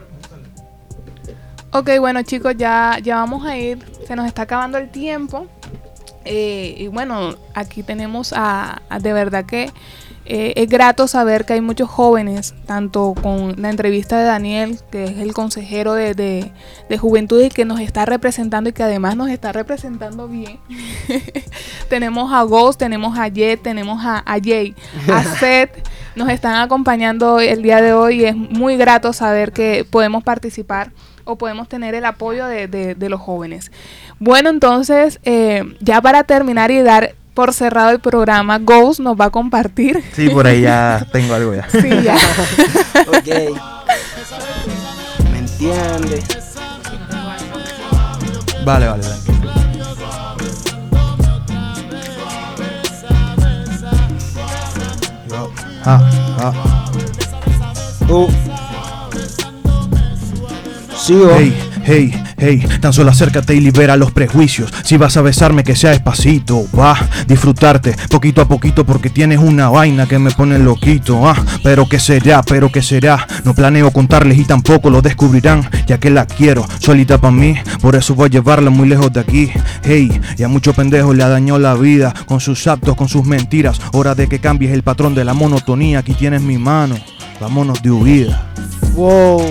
S1: Ok, bueno chicos, ya, ya vamos a ir. Se nos está acabando el tiempo. Eh, y bueno, aquí tenemos a- de verdad que eh, es grato saber que hay muchos jóvenes, tanto con la entrevista de Daniel, que es el consejero de, de, de juventud y que nos está representando y que además nos está representando bien. tenemos a Ghost, tenemos a Jet, tenemos a, a Jay, a Seth, nos están acompañando el día de hoy y es muy grato saber que podemos participar o podemos tener el apoyo de, de- de los jóvenes. Bueno, entonces, eh, ya para terminar y dar por cerrado el programa, Ghost nos va a compartir.
S9: Sí, por ahí ya tengo algo ya.
S1: Sí, ya.
S8: ok. ¿Me entiendes?
S9: Vale, vale. Yo, ah, ah.
S8: Uh. Sigo.
S9: Hey, hey, hey, tan solo acércate y libera los prejuicios. Si vas a besarme, que sea despacito. Va, disfrutarte poquito a poquito porque tienes una vaina que me pone loquito. Ah, pero qué será, pero qué será. No planeo contarles y tampoco lo descubrirán, ya que la quiero solita para mí. Por eso voy a llevarla muy lejos de aquí. Hey, y a mucho pendejo le dañó la vida con sus actos, con sus mentiras. Hora de que cambies el patrón de la monotonía. Aquí tienes mi mano. Vámonos de huida.
S8: Wow.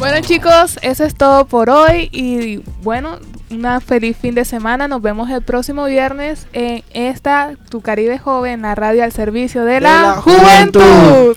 S1: Bueno chicos, eso es todo por hoy y bueno, una feliz fin de semana. Nos vemos el próximo viernes en esta Tu Caribe Joven, la radio al servicio de, la,
S8: la
S1: juventud.
S8: juventud.